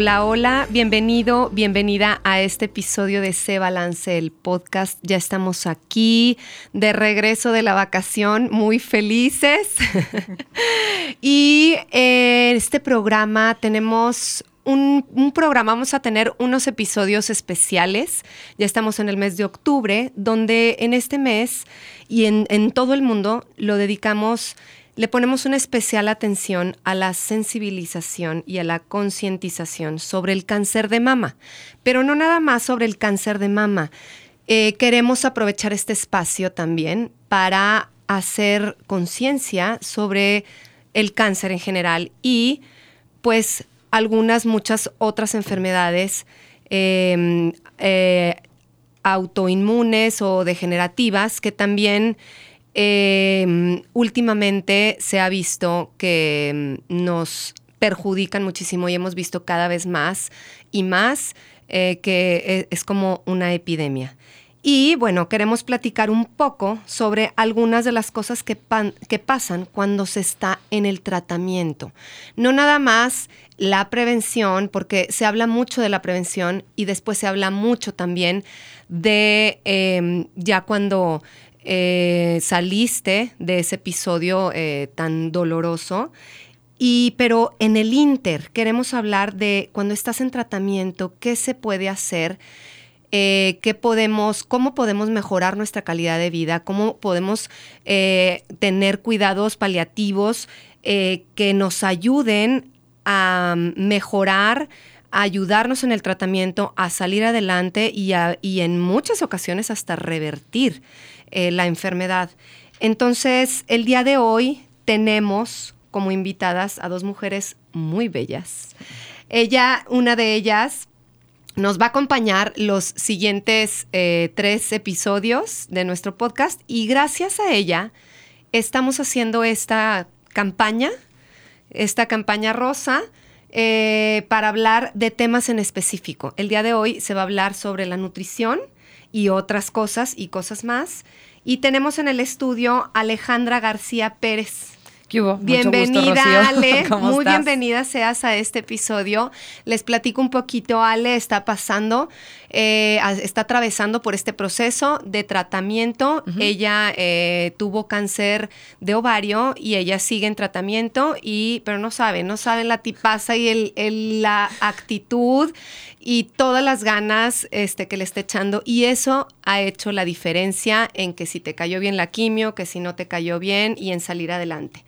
Hola, hola, bienvenido, bienvenida a este episodio de Se Balance el podcast. Ya estamos aquí de regreso de la vacación, muy felices. y en este programa tenemos un, un, programa, vamos a tener unos episodios especiales. Ya estamos en el mes de octubre, donde en este mes y en, en todo el mundo lo dedicamos le ponemos una especial atención a la sensibilización y a la concientización sobre el cáncer de mama, pero no nada más sobre el cáncer de mama. Eh, queremos aprovechar este espacio también para hacer conciencia sobre el cáncer en general y pues algunas, muchas otras enfermedades eh, eh, autoinmunes o degenerativas que también eh, últimamente se ha visto que nos perjudican muchísimo y hemos visto cada vez más y más eh, que es como una epidemia. Y bueno, queremos platicar un poco sobre algunas de las cosas que, pasan cuando se está en el tratamiento. No nada más la prevención, porque se habla mucho de la prevención y después se habla mucho también de eh, ya cuando eh, saliste de ese episodio eh, tan doloroso. Y, pero en el Inter queremos hablar de cuando estás en tratamiento, qué se puede hacer, eh, qué podemos, cómo podemos mejorar nuestra calidad de vida, cómo podemos tener cuidados paliativos que nos ayuden a mejorar, ayudarnos en el tratamiento, a salir adelante y en muchas ocasiones hasta revertir eh, la enfermedad. Entonces, el día de hoy tenemos como invitadas a dos mujeres muy bellas. Ella, una de ellas, nos va a acompañar los siguientes eh, tres episodios de nuestro podcast y gracias a ella estamos haciendo esta campaña, esta campaña rosa. Eh, para hablar de temas en específico. El día de hoy se va a hablar sobre la nutrición, y otras cosas y cosas más. Y tenemos en el estudio Alejandra García Pérez. ¿Qué hubo? Bienvenida, gusto, Ale. Muy estás? bienvenida seas a este episodio. Les platico un poquito, Ale está pasando, eh, está atravesando por este proceso de tratamiento. Uh -huh. Ella eh, tuvo cáncer de ovario y ella sigue en tratamiento, y, pero no sabe, no sabe la tipaza y el, el, la actitud y todas las ganas este, que le está echando. Y eso ha hecho la diferencia en que si te cayó bien la quimio, que si no te cayó bien y en salir adelante.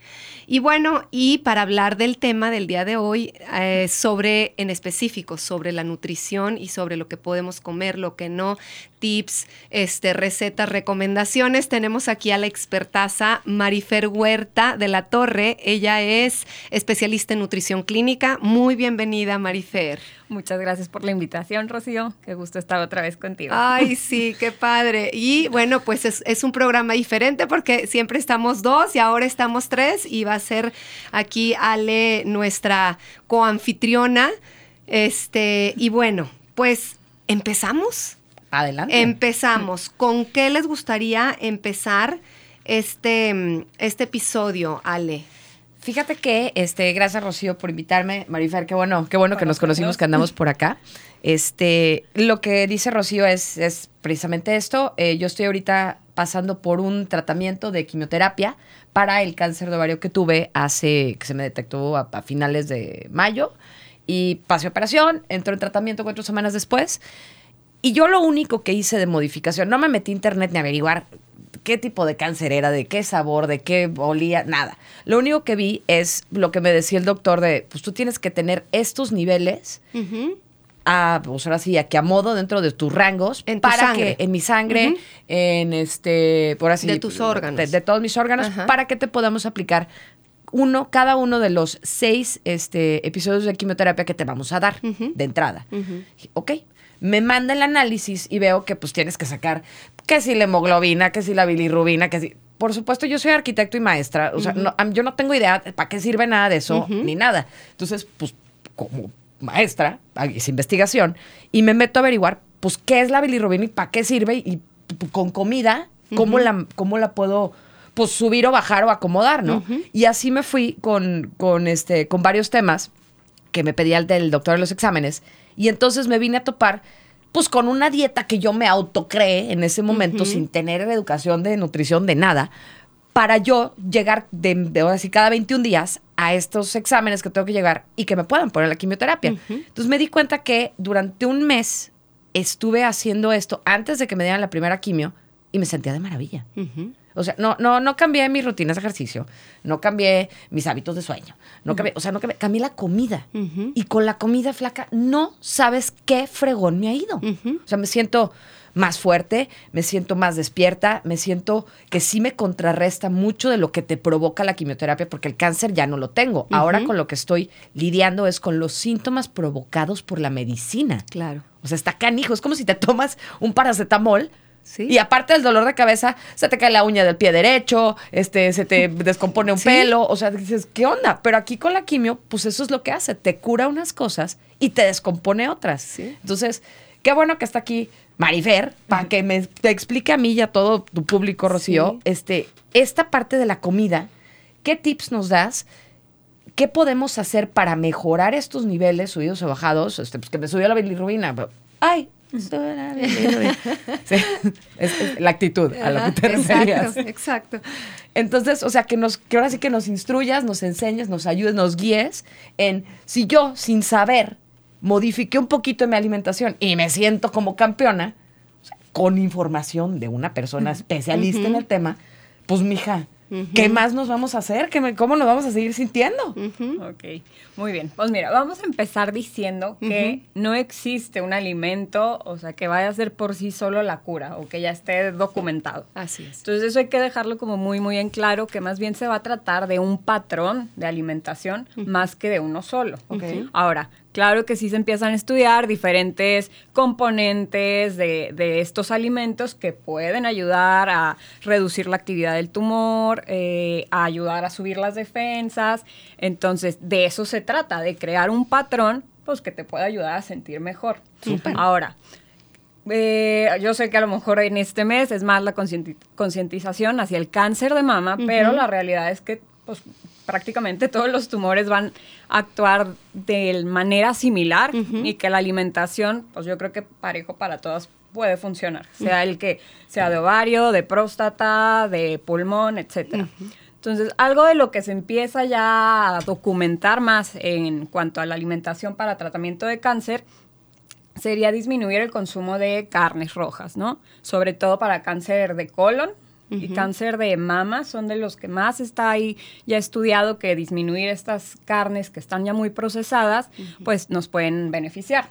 Y bueno, y para hablar del tema del día de hoy, eh, sobre, en específico, sobre la nutrición y sobre lo que podemos comer, lo que no, tips, este, recetas, recomendaciones, tenemos aquí a la expertaza Marifer Huerta de la Torre. Ella es especialista en nutrición clínica. Muy bienvenida, Marifer. Muchas gracias por la invitación, Rocío. Qué gusto estar otra vez contigo. Ay, sí, qué padre. Y bueno, pues es, es, un programa diferente porque siempre estamos dos y ahora estamos tres y va a ser aquí Ale, nuestra coanfitriona. Este, y bueno, pues empezamos. Adelante. Empezamos. ¿Con qué les gustaría empezar este, este episodio, Ale? Fíjate que, este, gracias Rocío por invitarme, Marifer, qué bueno, qué bueno que nos conocimos, que andamos por acá. Este, lo que dice Rocío es, es precisamente esto. Eh, yo estoy ahorita pasando por un tratamiento de quimioterapia para el cáncer de ovario que tuve hace, que se me detectó a, a finales de mayo. Y pasé operación, entró en tratamiento cuatro semanas después. Y yo lo único que hice de modificación, no me metí a internet ni a averiguar qué tipo de cáncer era, de qué sabor, de qué olía, nada. Lo único que vi es lo que me decía el doctor de, pues tú tienes que tener estos niveles. Uh -huh. A, pues ahora sí, a que a modo dentro de tus rangos en para sangre. que en mi sangre, uh -huh. en este, por así de tus órganos, de, de todos mis órganos, para que te podamos aplicar uno, cada uno de los seis este, episodios de quimioterapia que te vamos a dar de entrada. Ok, me manda el análisis y veo que pues tienes que sacar que si la hemoglobina, que si la bilirrubina, que si... Por supuesto, yo soy arquitecto y maestra, o sea, yo no tengo idea para qué sirve nada de eso, ni nada. Entonces, pues, como maestra, hice investigación y me meto a averiguar, pues, qué es la bilirrubina y para qué sirve y, con comida, cómo, la, cómo la puedo pues subir o bajar o acomodar, ¿no? Y así me fui con, con, este, con varios temas que me pedía el del doctor de los exámenes. Y entonces me vine a topar pues con una dieta que yo me autocreé en ese momento sin tener educación de nutrición de nada, para yo llegar de, de cada 21 días a estos exámenes que tengo que llegar y que me puedan poner la quimioterapia. Entonces me di cuenta que durante un mes estuve haciendo esto antes de que me dieran la primera quimio y me sentía de maravilla. O sea, no, no, no cambié mis rutinas de ejercicio, no cambié mis hábitos de sueño, no cambié, o sea, no cambié, cambié la comida. Y con la comida flaca no sabes qué fregón me ha ido. O sea, me siento más fuerte, me siento más despierta, me siento que sí me contrarresta mucho de lo que te provoca la quimioterapia, porque el cáncer ya no lo tengo. Ahora con lo que estoy lidiando es con los síntomas provocados por la medicina. Claro. O sea, está canijo. Es como si te tomas un paracetamol y aparte del dolor de cabeza, se te cae la uña del pie derecho, este, se te descompone un pelo, o sea, dices, ¿qué onda? Pero aquí con la quimio, pues eso es lo que hace, te cura unas cosas y te descompone otras. Entonces, qué bueno que está aquí Marifer, para que me te explique a mí y a todo tu público, Rocío, este, esta parte de la comida, ¿qué tips nos das? ¿Qué podemos hacer para mejorar estos niveles subidos o bajados? Este, pues que me subió la bilirrubina. Ay, es, la actitud a lo que te referías. Exacto, Entonces, o sea, que, nos, que ahora sí que nos instruyas, nos enseñes, nos ayudes, nos guíes en si yo, sin saber, modifiqué un poquito mi alimentación y me siento como campeona, con información de una persona especialista en el tema, pues mija, ¿Qué más nos vamos a hacer? ¿Cómo nos vamos a seguir sintiendo? Ok, muy bien. Pues mira, vamos a empezar diciendo que no existe un alimento, o sea, que vaya a ser por sí solo la cura o que ya esté documentado. Así es. Entonces eso hay que dejarlo como muy, muy en claro, que más bien se va a tratar de un patrón de alimentación más que de uno solo. Okay. Ahora, Claro que sí se empiezan a estudiar diferentes componentes de, estos alimentos que pueden ayudar a reducir la actividad del tumor, eh, a ayudar a subir las defensas. Entonces, de eso se trata, de crear un patrón pues, que te pueda ayudar a sentir mejor. Ahora, eh, yo sé que a lo mejor en este mes es más la concientización hacia el cáncer de mama, pero la realidad es que pues, prácticamente todos los tumores van a actuar de manera similar y que la alimentación, pues yo creo que parejo para todas puede funcionar, sea el que sea de ovario, de próstata, de pulmón, etcétera. Entonces, algo de lo que se empieza ya a documentar más en cuanto a la alimentación para tratamiento de cáncer sería disminuir el consumo de carnes rojas, ¿no? Sobre todo para cáncer de colon, y cáncer de mama son de los que más está ahí ya estudiado que disminuir estas carnes que están ya muy procesadas, pues nos pueden beneficiar.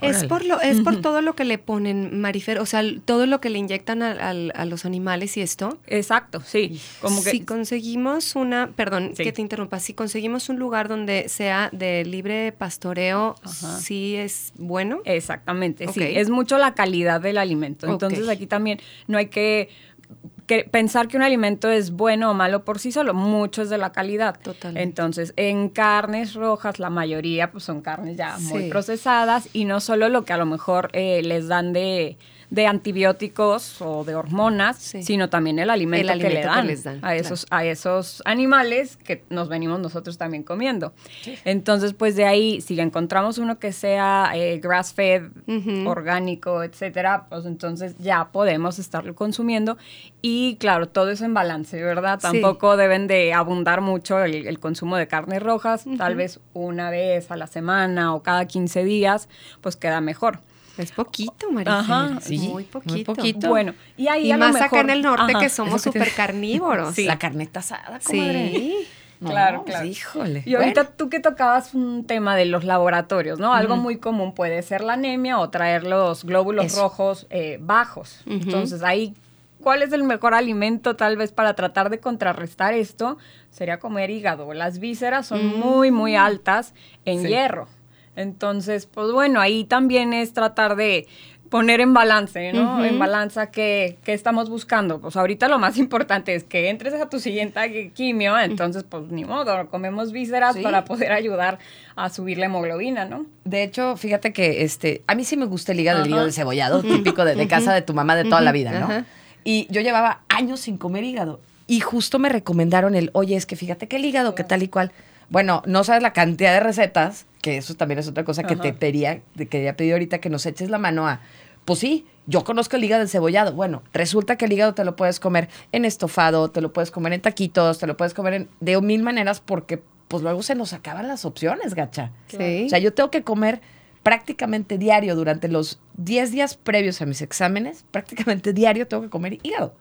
Es por lo, es por todo lo que le ponen, Marifer, o sea, todo lo que le inyectan a, los animales y esto. Exacto, sí. Como que, si conseguimos una, perdón que te interrumpa, si conseguimos un lugar donde sea de libre pastoreo, sí es bueno. Exactamente, sí. Es mucho la calidad del alimento. Entonces aquí también no hay que pensar que un alimento es bueno o malo por sí solo, mucho es de la calidad. Total. Entonces, en carnes rojas, la mayoría pues, son carnes ya muy procesadas y no solo lo que a lo mejor eh, les dan de de antibióticos o de hormonas, sino también el alimento, que le dan, les dan a, esos, a esos animales que nos venimos nosotros también comiendo. Entonces, pues de ahí, si encontramos uno que sea eh, grass-fed, orgánico, etcétera, pues entonces ya podemos estarlo consumiendo. Y claro, todo eso en balance, ¿verdad? Tampoco deben de abundar mucho el, consumo de carnes rojas, tal vez una vez a la semana o cada 15 días, pues queda mejor. Es poquito, María. Ajá, sí, muy poquito. Bueno, y ahí más acá en el norte que somos súper carnívoros. Sí. La carneta asada, Sí. claro, claro. Híjole. Y ahorita tú que tocabas un tema de los laboratorios, ¿no? Algo muy común puede ser la anemia o traer los glóbulos rojos eh, bajos. Entonces ahí ¿cuál es el mejor alimento tal vez para tratar de contrarrestar esto? Sería comer hígado. Las vísceras son Mm. muy, muy altas en Sí. hierro. Entonces, pues bueno, ahí también es tratar de poner en balance, ¿no? En balanza qué, qué estamos buscando. Pues ahorita lo más importante es que entres a tu siguiente quimio, entonces pues ni modo, comemos vísceras Sí. para poder ayudar a subir la hemoglobina, ¿no? De hecho, fíjate que este, a mí sí me gusta el hígado, el hígado cebollado, típico de, de casa de tu mamá de toda la vida, ¿no? Y yo llevaba años sin comer hígado. Y justo me recomendaron el, oye, es que fíjate que el hígado, que tal y cual. Bueno, no sabes la cantidad de recetas, que eso también es otra cosa que Ajá. te pedía, te quería pedir ahorita que nos eches la mano a. Pues sí, yo conozco el hígado encebollado. Bueno, resulta que el hígado te lo puedes comer en estofado, te lo puedes comer en taquitos, te lo puedes comer en, de mil maneras porque pues luego se nos acaban las opciones, gacha. Sí. O sea, yo tengo que comer prácticamente diario durante los 10 días previos a mis exámenes, prácticamente diario tengo que comer hígado.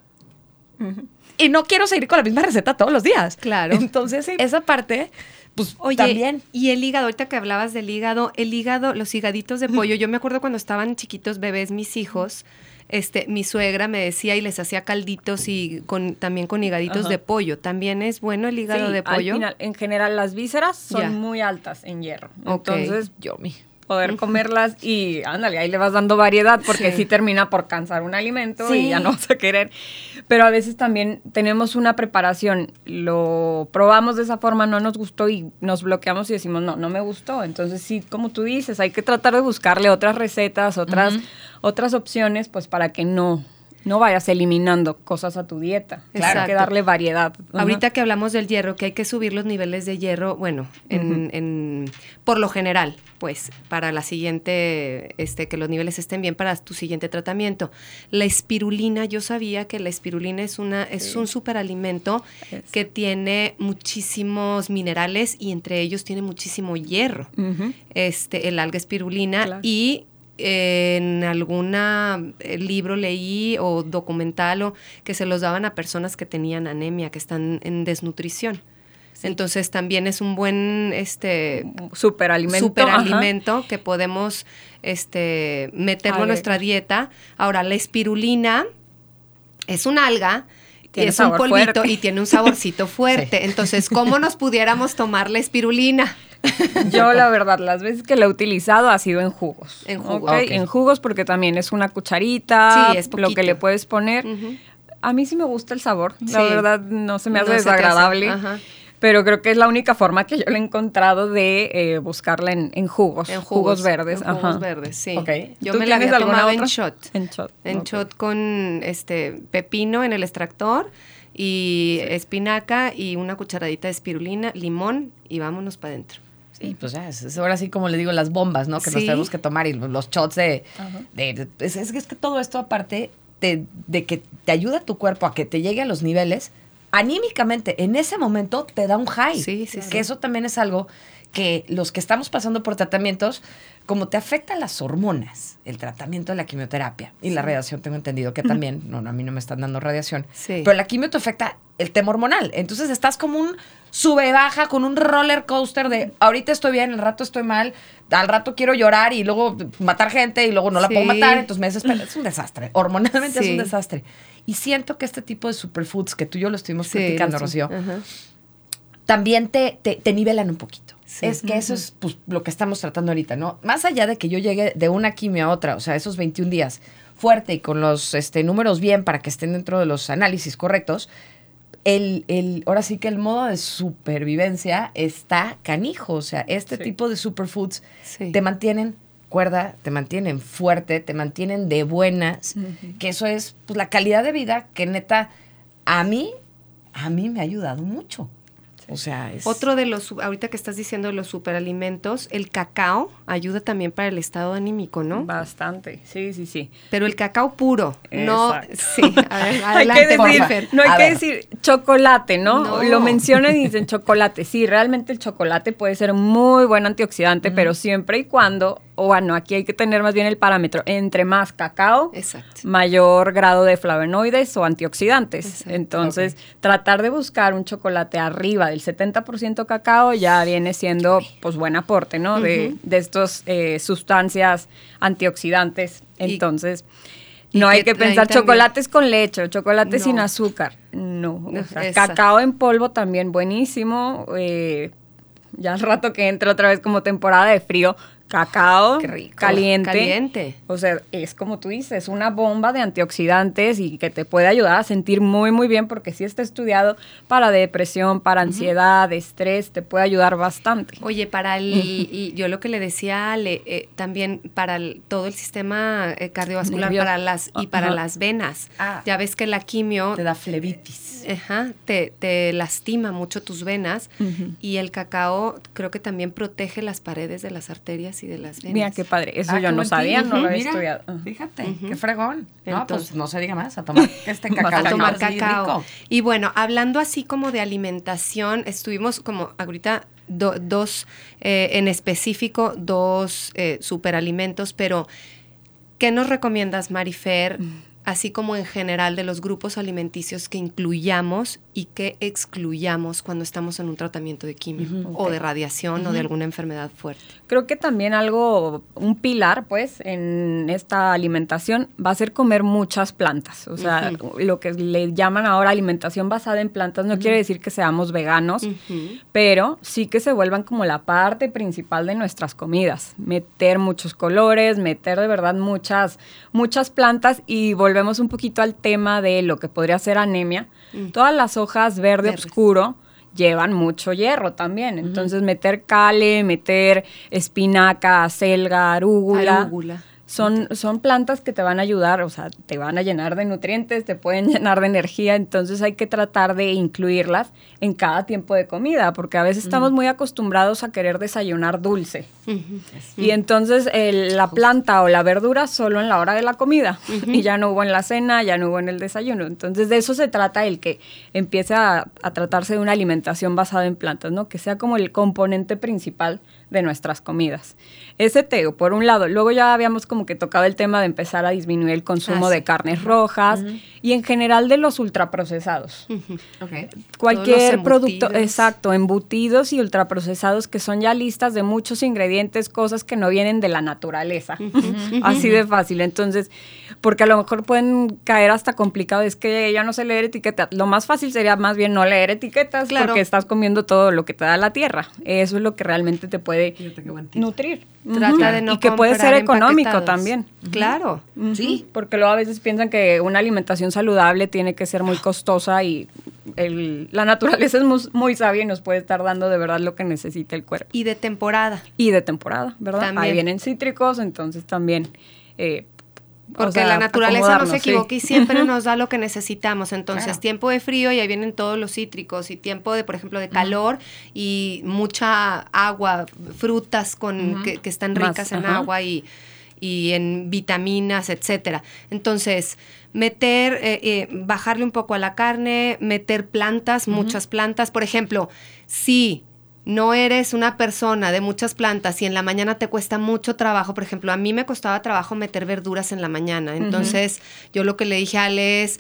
Y no quiero seguir con la misma receta todos los días. Claro. Entonces, esa parte, pues Oye, también. y el hígado, ahorita que hablabas del hígado, el hígado, los higaditos de pollo, yo me acuerdo cuando estaban chiquitos bebés mis hijos, este, mi suegra me decía y les hacía calditos y con, también con higaditos Ajá. de pollo. ¿También es bueno el hígado Sí, de al pollo? final, en general, las vísceras son Ya. muy altas en hierro. Entonces, Yo, mi. Poder comerlas y ándale, ahí le vas dando variedad porque Sí. sí, termina por cansar un alimento Sí. y ya no vas a querer. Pero a veces también tenemos una preparación, lo probamos de esa forma, no nos gustó y nos bloqueamos y decimos, no, no me gustó. Entonces sí, como tú dices, hay que tratar de buscarle otras recetas, otras, otras opciones, pues para que no, no vayas eliminando cosas a tu dieta. Claro, hay que darle variedad. Ahorita que hablamos del hierro, que hay que subir los niveles de hierro, bueno, en, en- por lo general, pues, para la siguiente, este, que los niveles estén bien para tu siguiente tratamiento. La espirulina, yo sabía que la espirulina es una, es un superalimento que tiene muchísimos minerales y entre ellos tiene muchísimo hierro. Este, el alga espirulina Claro. y en alguna eh, libro leí o documental o que se los daban a personas que tenían anemia, que están en desnutrición. Entonces también es un buen este Superalimento. superalimento que podemos este meterlo en nuestra dieta. Ahora la espirulina es un alga Tiene es un polvito fuerte. y tiene un saborcito fuerte. Entonces, ¿cómo nos pudiéramos tomar la espirulina? Yo, la verdad, las veces que la he utilizado ha sido en jugos. En jugos. En jugos porque también es una cucharita, Sí, es lo que le puedes poner. A mí sí me gusta el sabor, la Sí. verdad no se me hace No desagradable. ajá. Pero creo que es la única forma que yo le he encontrado de eh, buscarla en, en jugos, En jugos, verdes. En jugos ajá. verdes, sí. Ok. Yo ¿Tú me la había alguna tomado en otra? shot. En shot. En shot con este pepino en el extractor y espinaca y una cucharadita de espirulina, limón y vámonos para adentro. Sí, pues ya, es, ahora sí como le digo, las bombas, ¿no? Que nos tenemos que tomar y los shots de... Es, es que es que todo esto aparte de, de que te ayuda a tu cuerpo a que te llegue a los niveles, anímicamente, en ese momento te da un high. Sí, sí, Que sí. eso también es algo que los que estamos pasando por tratamientos, como te afectan las hormonas, el tratamiento de la quimioterapia y la radiación, tengo entendido que también, no, no, a mí no me están dando radiación, Sí. pero la quimio te afecta el tema hormonal. Entonces estás como un sube baja con un roller coaster de ahorita estoy bien, al rato estoy mal, al rato quiero llorar y luego matar gente y luego no la puedo matar, entonces me desespero. Es un desastre. Hormonalmente es un desastre. Y siento que este tipo de superfoods que tú y yo lo estuvimos Sí, lo- Rocío, ajá. también te, te, te nivelan un poquito. Es que eso es pues, lo que estamos tratando ahorita, ¿no? Más allá de que yo llegue de una quimio a otra, o sea, esos 21 días fuerte y con los este, números bien para que estén dentro de los análisis correctos, el, el, ahora sí que el modo de supervivencia está canijo. O sea, este Sí. tipo de superfoods Sí. te mantienen cuerda, te mantienen fuerte, te mantienen de buenas, que eso es pues, la calidad de vida que neta a mí, a mí me ha ayudado mucho. O sea, es... Otro de los, ahorita que estás diciendo de los superalimentos, el cacao ayuda también para el estado anímico, ¿no? Bastante, sí, sí, sí. Pero el cacao puro, no, sí, a ver, hay adelante, que decir, no hay A que ver. decir chocolate, ¿no? No. Lo mencionan y dicen chocolate. Sí, realmente el chocolate puede ser muy buen antioxidante, pero siempre y cuando, o bueno, aquí hay que tener más bien el parámetro, entre más cacao, Exacto. mayor grado de flavonoides o antioxidantes. Exacto. Entonces, tratar de buscar un chocolate arriba del 70% cacao ya viene siendo pues buen aporte, ¿no? de, de estas sustancias antioxidantes. Y- Entonces, No hay que pensar también- chocolates con leche o chocolate No. sin azúcar. No. o sea, Esa. cacao en polvo también buenísimo. eh, ya al rato que entre otra vez como temporada de frío, cacao Qué rico. caliente. Caliente. O sea, es como tú dices, una bomba de antioxidantes y que te puede ayudar a sentir muy, muy bien porque sí está estudiado para depresión, para ansiedad, estrés, te puede ayudar bastante. Oye, para el, y yo lo que le decía a Ale, eh, también para el- todo el sistema eh, cardiovascular, para las, y para las venas. Ah. Ya ves que la quimio Te da flebitis. Ajá, te, te lastima mucho tus venas y el cacao creo que también protege las paredes de las arterias y de las venas. Mira qué padre, eso Ah, yo no sabía, no lo había Mira, estudiado. Fíjate, qué fregón. no, Entonces- pues no se diga más, a tomar este cacao. a tomar cacao. rico. Y bueno, hablando así como de alimentación, estuvimos como ahorita do- dos, eh, en específico, dos eh, superalimentos, pero ¿qué nos recomiendas, Marifer? Así como en general de los grupos alimenticios que incluyamos y que excluyamos cuando estamos en un tratamiento de quimio o de radiación o de alguna enfermedad fuerte. Creo que también algo, un pilar, pues, en esta alimentación va a ser comer muchas plantas. O sea, lo que le llaman ahora alimentación basada en plantas no quiere decir que seamos veganos, pero sí que se vuelvan como la parte principal de nuestras comidas. Meter muchos colores, meter de verdad muchas, muchas plantas y volvemos un poquito al tema de lo que podría ser anemia. Todas las hojas verde Verdes. oscuro llevan mucho hierro también. Entonces, meter cale, meter espinaca, acelga, arúgula. Arúgula. Son, son plantas que te van a ayudar, o sea, te van a llenar de nutrientes, te pueden llenar de energía, entonces hay que tratar de incluirlas en cada tiempo de comida, porque a veces estamos muy acostumbrados a querer desayunar dulce. Y entonces el- la planta o la verdura solo en la hora de la comida, y ya no hubo en la cena, ya no hubo en el desayuno. Entonces de eso se trata el que empiece a, a tratarse de una alimentación basada en plantas, ¿no? Que sea como el componente principal de nuestras comidas. Ese teo, por un lado. Luego ya habíamos como que tocado el tema de empezar a disminuir el consumo Ah, sí. de carnes rojas y en general de los ultraprocesados. Ok. Cualquier producto, exacto, embutidos y ultraprocesados que son ya listas de muchos ingredientes, cosas que no vienen de la naturaleza. Así de fácil. Entonces, porque a lo mejor pueden caer hasta complicado, es que ya no sé leer etiquetas. Lo más fácil sería más bien no leer etiquetas Claro. porque estás comiendo todo lo que te da la tierra. Eso es lo que realmente te puede Nutrir. Trata de no y que puede ser económico también. Claro. Sí. Porque luego a veces piensan que una alimentación saludable tiene que ser muy costosa y el- la naturaleza es muy, muy sabia y nos puede estar dando de verdad lo que necesita el cuerpo. Y de temporada. Y de temporada, ¿verdad? También. Ahí vienen cítricos, entonces también... eh, o Porque sea, la naturaleza no se sí. equivoca y siempre nos da lo que necesitamos. Entonces, Claro. tiempo de frío y ahí vienen todos los cítricos y tiempo de, por ejemplo, de calor y mucha agua, frutas con que, que están Más, ricas en agua y, y en vitaminas, etcétera. Entonces, meter, eh, eh, bajarle un poco a la carne, meter plantas, muchas plantas. Por ejemplo, si no eres una persona de muchas plantas y en la mañana te cuesta mucho trabajo, por ejemplo, a mí me costaba trabajo meter verduras en la mañana. Entonces, yo lo que le dije a Ale es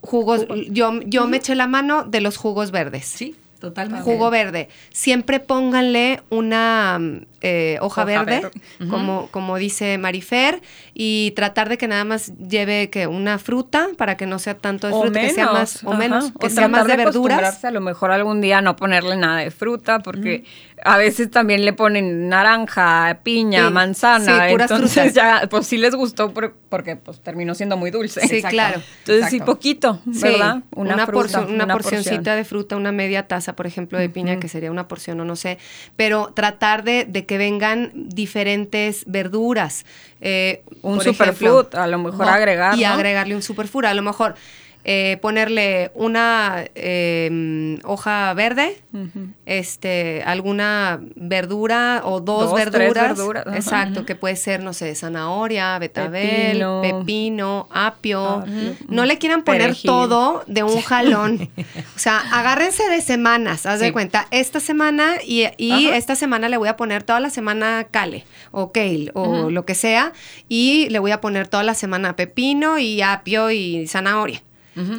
jugos, yo, yo me eché la mano de los jugos verdes. Sí, totalmente. Jugo verde. Siempre pónganle una eh, hoja, Hoja verde, verde. como, como dice Marifer, y tratar de que nada más lleve que una fruta para que no sea tanto de fruta, que sea más, o ajá. menos, que O sea más tratar de verduras. A lo mejor algún día no ponerle nada de fruta, porque a veces también le ponen naranja, piña, Sí, manzana. sí, puras entonces frutas. ya, pues sí les gustó por- porque pues terminó siendo muy dulce. Sí, Exacto. claro. Entonces sí, poquito, Sí, ¿verdad? Una, fruta, porción- una, una porcioncita porción. de fruta, una media taza, por ejemplo, de piña, que sería una porción o no sé. Pero tratar de, de que vengan diferentes verduras. eh, Un superfood, a lo mejor agregar, Y ¿no? agregarle un superfood. A lo mejor eh, ponerle una eh, hoja verde, este, alguna verdura o dos, Dos, tres verduras. verduras, ajá. Exacto, que puede ser, no sé, zanahoria, betabel, Pepino. pepino, apio. No le quieran poner Perejil. todo de un jalón. o sea, agárrense de semanas, haz de cuenta. Esta semana y, y esta semana le voy a poner toda la semana cale o kale o lo que sea. Y le voy a poner toda la semana pepino y apio y zanahoria.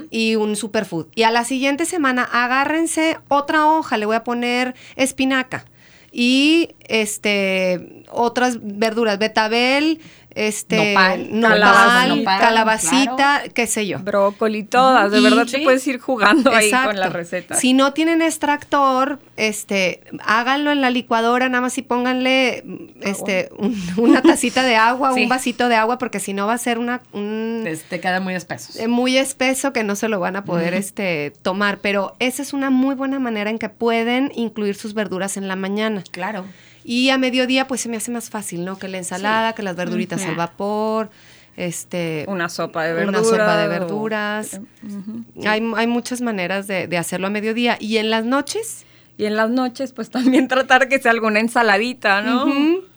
Y un superfood. Y a la siguiente semana agárrense otra hoja, le voy a poner espinaca. Y este, otras verduras, betabel, este, Nopal, calabacita, qué sé yo. Brócoli, todas. De Y- verdad te sí. puedes ir jugando ahí con la receta. Si no tienen extractor, este, háganlo en la licuadora, nada más y pónganle este, un- una tacita de agua, Sí. un vasito de agua, porque si no va a ser una, un, Te queda muy espesos. eh, muy espeso que no se lo van a poder este, tomar. Pero esa es una muy buena manera en que pueden incluir sus verduras en la mañana. Claro. Y a mediodía, pues se me hace más fácil, ¿no? Que la ensalada, que las verduritas al vapor, este. Una sopa de Una verduras. sopa de o- verduras. Ujú. Hay, hay muchas maneras de, de hacerlo a mediodía. Y en las noches, Y en las noches, pues también tratar que sea alguna ensaladita, ¿no?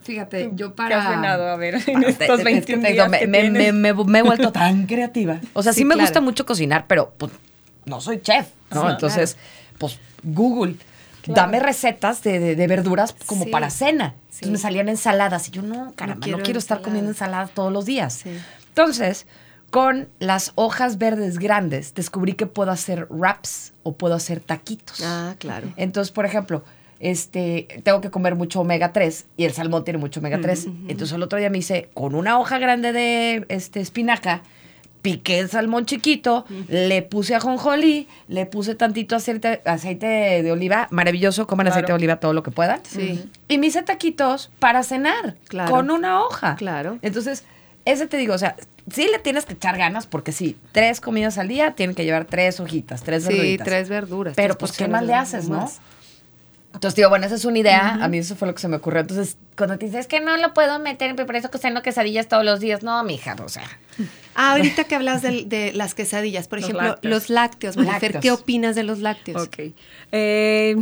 Fíjate, yo ¿Qué has para... cenado? A ver, en Para- estos es que 21 te digo, días me, que me- me- me- me he vuelto tan creativa. O sea, sí, Sí, me claro. gusta mucho cocinar, pero pues, no soy chef, ¿no? Sí, Entonces, pues Google, dame recetas de, de- de verduras como Sí. para cena. Sí. Entonces me salían ensaladas y yo, no, caramba, no quiero, quiero estar comiendo ensaladas todos los días. Sí. Entonces, con las hojas verdes grandes, descubrí que puedo hacer wraps o puedo hacer taquitos. Ah, claro. Entonces, por ejemplo, este, tengo que comer mucho omega 3 y el salmón tiene mucho omega 3. Entonces, el otro día me hice con una hoja grande de este, espinaca, piqué el salmón chiquito, le puse ajonjolí, le puse tantito aceite, aceite de oliva, maravilloso, coman Claro. aceite de oliva todo lo que puedan. Sí. Y me hice taquitos para cenar Claro. con una hoja. Claro. Entonces, ese te digo, o sea, sí le tienes que echar ganas porque sí, tres comidas al día tienen que llevar tres hojitas, tres Sí, verduritas. tres verduras. Pero pues, ¿qué más le haces, no? Entonces, digo, bueno, esa es una idea. A mí eso fue lo que se me ocurrió. Entonces, cuando te dices, Es que no lo puedo meter, por eso cocino quesadillas todos los días. No, mija, o sea. Ah, ahorita que hablas de, las quesadillas, por Los ejemplo, lácteos. los lácteos. Marifer. ¿qué opinas de los lácteos? Ok. Eh,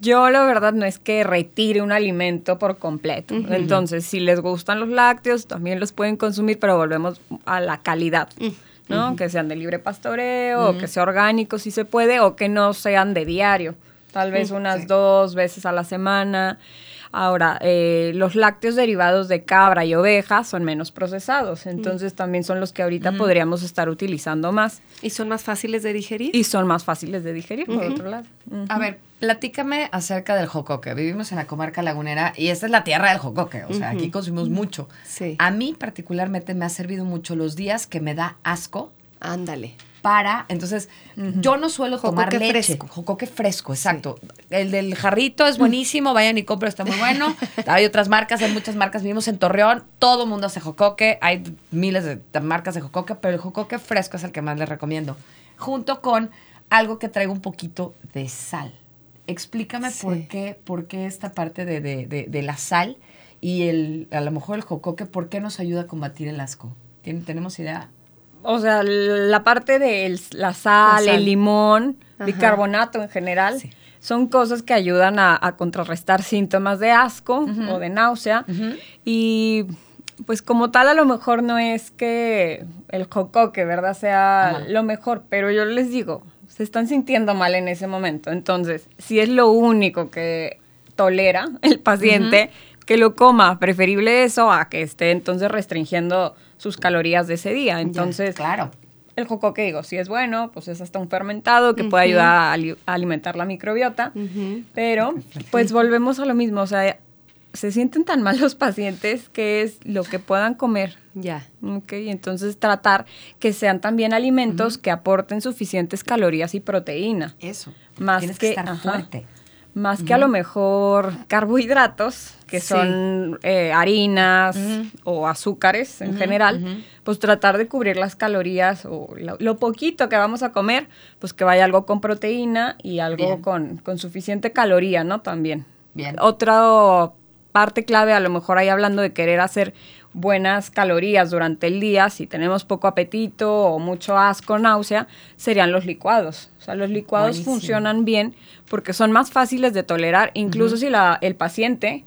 yo la verdad no es que retire un alimento por completo. Entonces, si les gustan los lácteos, también los pueden consumir, pero volvemos a la calidad. ¿no? Que sean de libre pastoreo, o que sea orgánico si se puede, o que no sean de diario. Tal vez unas dos veces a la semana. Ahora, eh, los lácteos derivados de cabra y oveja son menos procesados, entonces también son los que ahorita podríamos estar utilizando más ¿Y son más fáciles de digerir? y son más fáciles de digerir, por otro lado. a ver, platícame acerca del jocoque. Vivimos en la comarca lagunera y esta es la tierra del jocoque. O sea, aquí consumimos mucho. Sí. A mí particularmente me ha servido mucho los días que me da asco Ándale. Para, entonces, yo no suelo tomar Jocoque leche. fresco. Jocoque fresco, exacto. El del jarrito es buenísimo, vayan y compren, está muy bueno. hay otras marcas, hay muchas marcas, vivimos en Torreón, todo el mundo hace jocoque, hay miles de marcas de jocoque, pero el jocoque fresco es el que más les recomiendo. Junto con algo que traiga un poquito de sal. Explícame Sí. por qué, por qué esta parte de, de- de- de la sal y el, a lo mejor el jocoque, ¿por qué nos ayuda a combatir el asco? ¿Tien- ¿Tenemos idea? O sea, la parte de el- la sal, La sal. el limón, Ajá. bicarbonato en general, Sí. son cosas que ayudan a, a contrarrestar síntomas de asco o de náusea. Y pues como tal a lo mejor no es que el jocoque, ¿verdad? Sea Ajá. lo mejor, pero yo les digo, se están sintiendo mal en ese momento. Entonces, si es lo único que tolera el paciente, que lo coma, preferible eso a que esté entonces restringiendo sus calorías de ese día. Entonces, Claro. el jocoque, digo, si es bueno, pues es hasta un fermentado que puede ayudar a, ali- a alimentar la microbiota. Pero, pues volvemos a lo mismo, o sea, se sienten tan mal los pacientes que es lo que puedan comer. Ya. Ok, entonces tratar que sean también alimentos que aporten suficientes calorías y proteína. Eso. Más Tienes que, que, estar ajá. fuerte. Más que a lo mejor carbohidratos, que Sí. son eh, harinas o azúcares en general, pues tratar de cubrir las calorías o lo, lo poquito que vamos a comer, pues que vaya algo con proteína y algo con, con suficiente caloría, ¿no? También. Bien. Otra parte clave, a lo mejor ahí hablando de querer hacer buenas calorías durante el día, si tenemos poco apetito o mucho asco, náusea, serían los licuados. O sea, los licuados Buenísimo. funcionan bien porque son más fáciles de tolerar, incluso si la, el paciente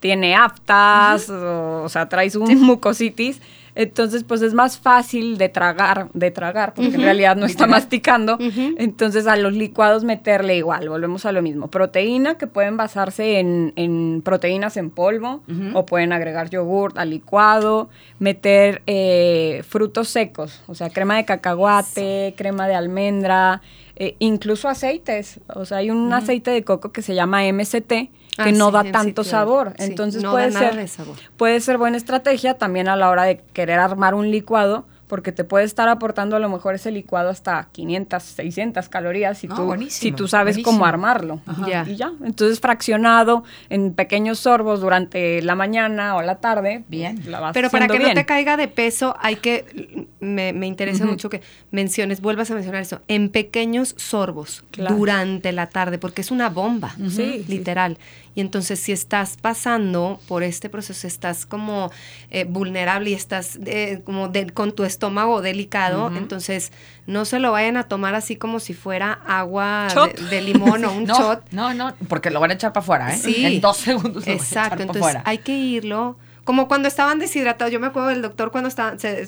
tiene aftas, o, o sea, traes un mucositis, entonces pues es más fácil de tragar, de tragar, porque en realidad no está masticando, entonces a los licuados meterle igual, volvemos a lo mismo, proteína que pueden basarse en, en proteínas en polvo, o pueden agregar yogurt al licuado, meter eh, frutos secos, o sea, crema de cacahuate, crema de almendra, eh, incluso aceites, o sea, hay un aceite de coco que se llama MCT, que Ah, no sí, da tanto claro. sabor. Sí, Entonces no puede ser puede ser buena estrategia también a la hora de querer armar un licuado porque te puede estar aportando a lo mejor ese licuado hasta 500, 600 calorías si, No, tú, si tú sabes buenísimo. cómo armarlo. Ya. Y ya, entonces fraccionado en pequeños sorbos durante la mañana o la tarde. Bien. pues, la vas Pero para que no bien. te caiga de peso, hay que, me, me interesa mucho que menciones, vuelvas a mencionar eso, en pequeños sorbos Claro. durante la tarde, porque es una bomba, Sí, literal. Y entonces si estás pasando por este proceso, estás como eh, vulnerable y estás eh, como de- con tu estómago delicado, entonces no se lo vayan a tomar así como si fuera agua de, de limón o un no, shot. No, no, porque lo van a echar para afuera, ¿eh? Sí. En dos segundos lo van a echar Exacto, entonces hay que irlo. Como cuando estaban deshidratados, yo me acuerdo del doctor cuando estaban, se,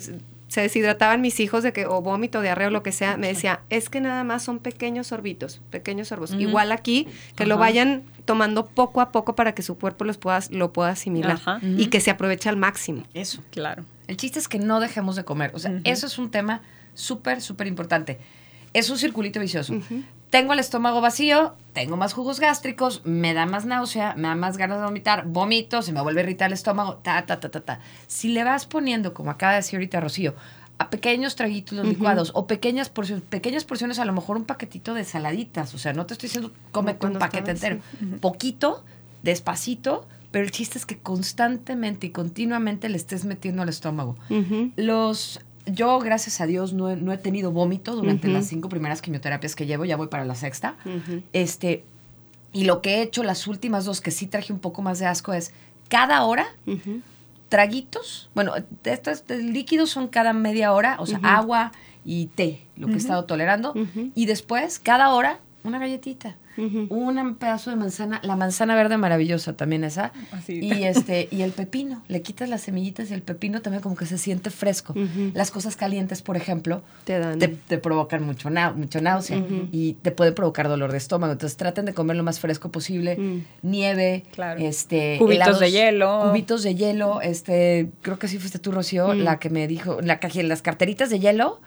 se deshidrataban mis hijos de que, o vómito, diarrea o lo que sea, me decía, es que nada más son pequeños sorbitos, pequeños sorbos. Igual aquí, que lo vayan tomando poco a poco para que su cuerpo los pueda, lo pueda asimilar y que se aproveche al máximo. Eso. Claro. El chiste es que no dejemos de comer. O sea, eso es un tema súper, súper importante. Es un circulito vicioso. Tengo el estómago vacío, tengo más jugos gástricos, me da más náusea, me da más ganas de vomitar, vomito, se me vuelve a irritar el estómago, ta, ta, ta, ta, ta. Si le vas poniendo, como acaba de decir ahorita Rocío, a pequeños traguitos los licuados o pequeñas porciones, pequeñas porciones, a lo mejor un paquetito de saladitas. O sea, no te estoy diciendo cómete un paquete entero. Poquito, despacito, pero el chiste es que constantemente y continuamente le estés metiendo al estómago. Los, yo, gracias a Dios, no he, no he tenido vómito durante las cinco primeras quimioterapias que llevo, ya voy para la sexta. Este, y lo que he hecho las últimas dos, que sí traje un poco más de asco, es cada hora traguitos. Bueno, estos líquidos son cada media hora, o sea, agua y té, lo que he estado tolerando. Y después, cada hora, una galletita. Un pedazo de manzana, la manzana verde maravillosa también esa. Así. Y este, y el pepino, le quitas las semillitas y el pepino también como que se siente fresco. Las cosas calientes, por ejemplo, Te dan. te, te provocan mucho, mucho náusea y te puede provocar dolor de estómago. Entonces traten de comer lo más fresco posible. Mm. Nieve, Claro. este, Cubitos de hielo. Cubitos de hielo. Este, creo que sí fuiste tú, Rocío, la que me dijo, la que las carteritas de hielo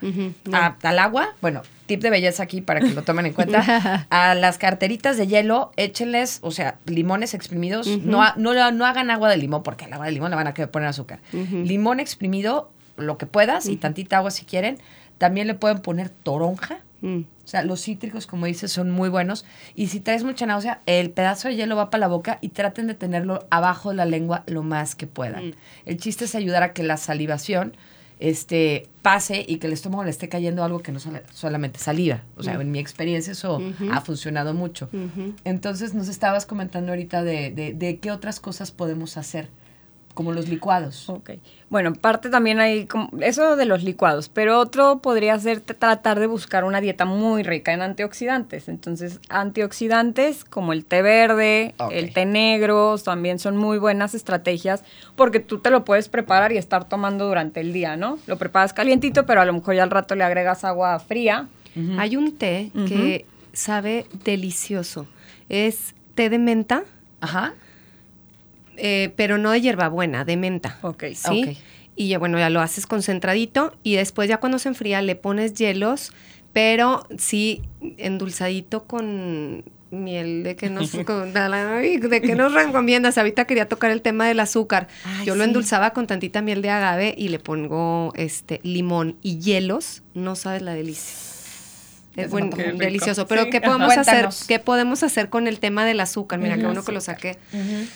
a- al agua. Bueno, tip de belleza aquí para que lo tomen en cuenta. a las carteritas de hielo, échenles, o sea, limones exprimidos. no, no, no hagan agua de limón porque al agua de limón le van a querer poner azúcar. Limón exprimido, lo que puedas, y tantita agua si quieren. También le pueden poner toronja. Mm. O sea, los cítricos, como dices, son muy buenos. Y si traes mucha náusea, el pedazo de hielo va para la boca y traten de tenerlo abajo de la lengua lo más que puedan. Mm. El chiste es ayudar a que la salivación este, pase y que el estómago le esté cayendo algo que no sola- solamente saliva. O sea, en mi experiencia eso ha funcionado mucho. Entonces nos estabas comentando ahorita de, de, de qué otras cosas podemos hacer, como los licuados. Ok. Bueno, parte también hay como- eso de los licuados, pero otro podría ser tratar de buscar una dieta muy rica en antioxidantes. Entonces, antioxidantes como el té verde, Ok. el té negro, también son muy buenas estrategias porque tú te lo puedes preparar y estar tomando durante el día, ¿no? Lo preparas calientito, pero a lo mejor ya al rato le agregas agua fría. Hay un té que sabe delicioso. Es té de menta, Ajá. Eh, pero no de hierbabuena, de menta. Ok. ¿sí? Ok. Y ya, bueno, ya lo haces concentradito y después ya cuando se enfría le pones hielos, pero sí endulzadito con miel de que nos de que nos recomiendas ahorita quería tocar el tema del azúcar Ay, yo lo endulzaba con tantita miel de agave y le pongo este limón y hielos no sabes la delicia es se me buen- antojó. Qué rico. delicioso pero Sí. qué podemos hacer qué podemos hacer con el tema del azúcar mira qué bueno que lo saqué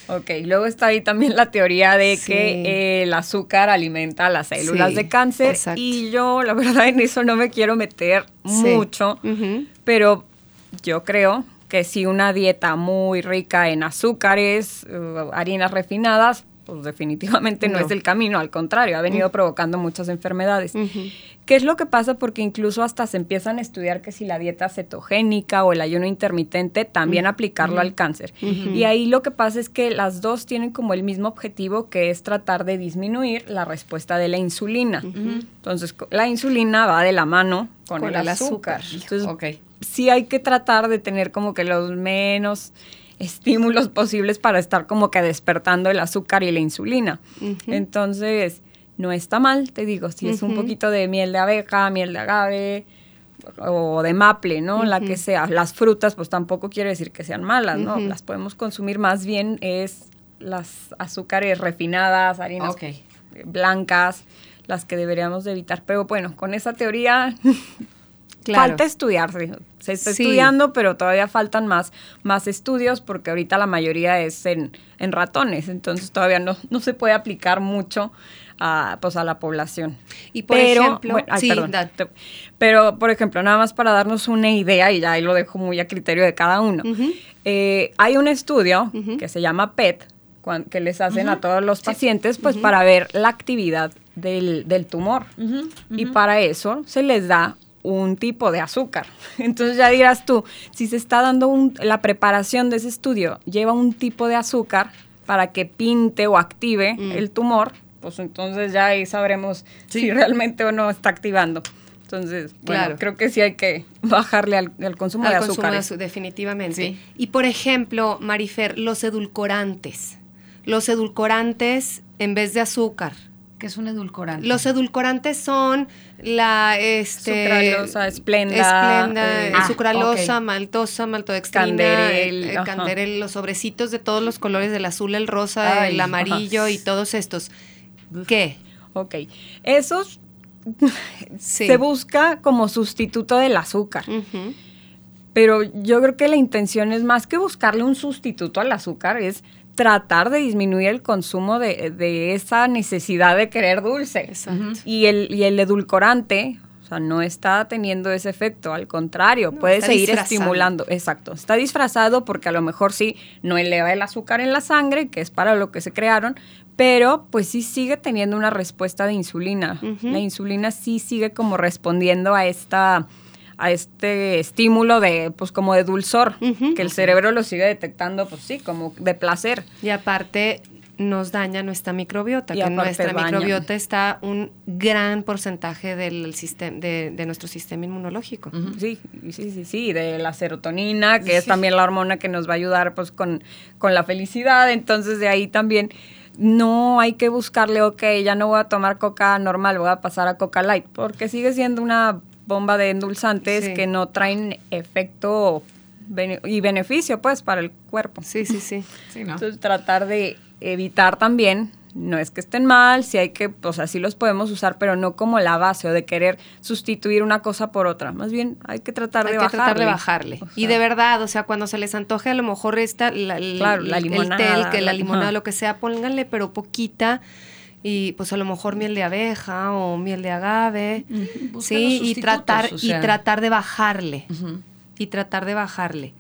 Ok, luego está ahí también la teoría de Sí. que eh, el azúcar alimenta las células Sí, de cáncer exacto. y yo la verdad en eso no me quiero meter mucho, pero yo creo que si una dieta muy rica en azúcares, uh, harinas refinadas, pues definitivamente no, No. es el camino, al contrario, ha venido provocando muchas enfermedades. ¿Qué es lo que pasa? Porque incluso hasta se empiezan a estudiar que si la dieta cetogénica o el ayuno intermitente, también aplicarlo al cáncer. Y ahí lo que pasa es que las dos tienen como el mismo objetivo, que es tratar de disminuir la respuesta de la insulina. Entonces, la insulina va de la mano con, Con el, el azúcar. azúcar. Entonces, sí hay que tratar de tener como que los menos estímulos posibles para estar como que despertando el azúcar y la insulina. Entonces, no está mal, te digo, si es un poquito de miel de abeja, miel de agave, o de maple, ¿no? La que sea. Las frutas, pues tampoco quiere decir que sean malas, ¿no? Las podemos consumir más bien es las azúcares refinadas, harinas blancas, las que deberíamos de evitar. Pero bueno, con esa teoría Claro. falta estudiar. Se está Sí. estudiando, pero todavía faltan más, más estudios porque ahorita la mayoría es en, en ratones, entonces todavía no, no se puede aplicar mucho a, pues, a la población. Y por Pero, ejemplo, bueno, ay, sí, perdón. da- Te- Pero, por ejemplo, nada más para darnos una idea, y ya ahí lo dejo muy a criterio de cada uno. eh, hay un estudio que se llama PET, cuan- que les hacen a todos los pacientes, pues para ver la actividad del, del tumor. Y para eso se les da un tipo de azúcar. Entonces ya dirás tú, si se está dando un- la preparación de ese estudio, lleva un tipo de azúcar para que pinte o active Mm. el tumor, pues entonces ya ahí sabremos si realmente o no está activando. Entonces, bueno, Claro. creo que sí hay que bajarle al, al consumo al de consumo de azúcares. azu- definitivamente. Sí. Y por ejemplo, Marifer, los edulcorantes. Los edulcorantes en vez de azúcar. Que es un edulcorante. Los edulcorantes son la este Sucralosa, Esplenda, Esplenda, eh, Ah, sucralosa, maltosa, maltodextrina, Canderel, eh, ajá. canderel, los sobrecitos de todos los colores del azul, el rosa, Ay, el amarillo ajá. y todos estos. ¿Qué? Ok. Esos Sí. se busca como sustituto del azúcar. Pero yo creo que la intención es más que buscarle un sustituto al azúcar, es tratar de disminuir el consumo de, de esa necesidad de querer dulce. Exacto. Y el, y el edulcorante, o sea, no está teniendo ese efecto, al contrario, puede seguir disfrazado. estimulando. Exacto, está disfrazado porque a lo mejor sí no eleva el azúcar en la sangre, que es para lo que se crearon, pero pues sí sigue teniendo una respuesta de insulina. La insulina sí sigue como respondiendo a esta a este estímulo de pues como de dulzor que el cerebro lo sigue detectando pues sí como de placer. Y aparte nos daña nuestra microbiota, Y que nuestra daña. microbiota está un gran porcentaje del sistema de, de nuestro sistema inmunológico. Sí, sí, sí, sí, de la serotonina, que es también la hormona que nos va a ayudar pues con, con la felicidad, entonces de ahí también no hay que buscarle, ok, ya no voy a tomar coca normal, voy a pasar a coca light, porque sigue siendo una bomba de endulzantes Sí. que no traen efecto y beneficio pues para el cuerpo. Sí, sí, sí. Sí, ¿no? Entonces tratar de evitar también, no es que estén mal, sí hay que, o sea, sí los podemos usar, pero no como la base o de querer sustituir una cosa por otra. Más bien hay que tratar Hay de que bajarle. tratar de bajarle. O y de verdad, o sea, cuando se les antoje a lo mejor esta, la, el- Claro, la el limonada, té, el que la la- limonada, lo que sea, pónganle, pero poquita. Y pues a lo mejor miel de abeja o miel de agave. Sí, y tratar, o y tratar de bajarle. Y tratar de bajarle.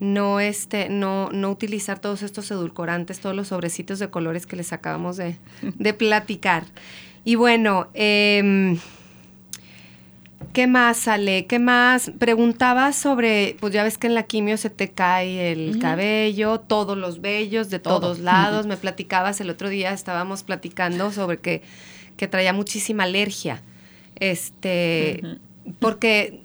No, este, no, no utilizar todos estos edulcorantes, todos los sobrecitos de colores que les acabamos de, de platicar. Y bueno, em, ¿Qué más sale? ¿Qué más? Preguntaba sobre, pues ya ves que en la quimio se te cae el cabello, todos los vellos de Todo. todos lados. Me platicabas el otro día, estábamos platicando sobre que, que traía muchísima alergia. Este, porque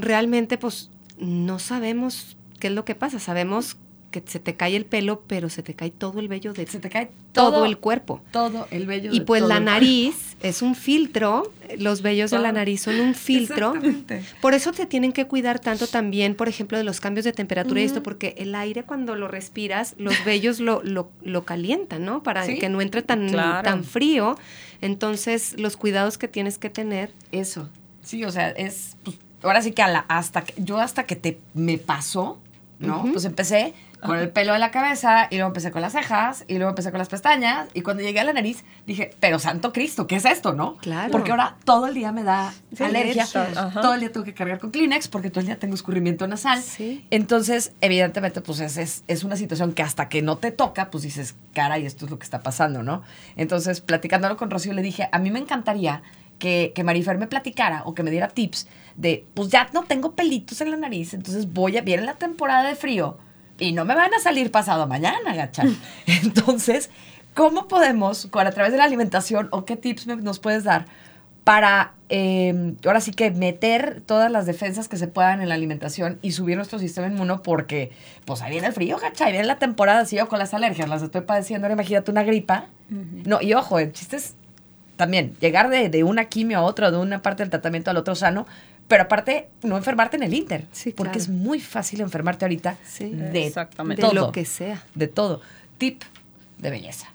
realmente, pues, no sabemos qué es lo que pasa. Sabemos que se te cae el pelo, pero se te cae todo el vello de Se te cae todo, todo, el cuerpo. todo el vello. Y de pues todo la nariz es un filtro, los vellos de la Todo. nariz son un filtro. Exactamente. Por eso te tienen que cuidar tanto también, por ejemplo, de los cambios de temperatura y esto, porque el aire cuando lo respiras, los vellos lo, lo, lo calientan, ¿no? Para Sí, que no entre tan, claro. tan frío. Entonces, los cuidados que tienes que tener. Eso. Sí, o sea, es. pues, ahora sí que a la- hasta que, yo hasta que te me pasó, ¿no? Pues empecé con el pelo de la cabeza y luego empecé con las cejas y luego empecé con las pestañas y cuando llegué a la nariz dije, pero santo Cristo, ¿qué es esto, no? Claro. Porque ahora todo el día me da Sí, alergia, todo el día tengo que cargar con Kleenex porque todo el día tengo escurrimiento nasal. Sí. Entonces, evidentemente, pues es, es, es una situación que hasta que no te toca, pues dices, cara, y esto es lo que está pasando, ¿no? Entonces, platicándolo con Rocío, le dije, a mí me encantaría que, que Marifer me platicara o que me diera tips de, pues ya no tengo pelitos en la nariz, entonces voy a, viene la temporada de frío y no me van a salir pasado mañana, gacha. Entonces, ¿cómo podemos, con, a través de la alimentación, o qué tips nos puedes dar para, eh, ahora sí que meter todas las defensas que se puedan en la alimentación y subir nuestro sistema inmuno porque, pues ahí viene el frío, gacha, ahí viene la temporada, si yo con las alergias las estoy padeciendo, ahora imagínate una gripa. No, y ojo, el chiste es también llegar de, de una quimio a otra, de una parte del tratamiento al otro sano, pero aparte no enfermarte en el Inter, Sí, porque claro. es muy fácil enfermarte ahorita Sí. de Exactamente. De todo, lo que sea. de todo. Tip de belleza.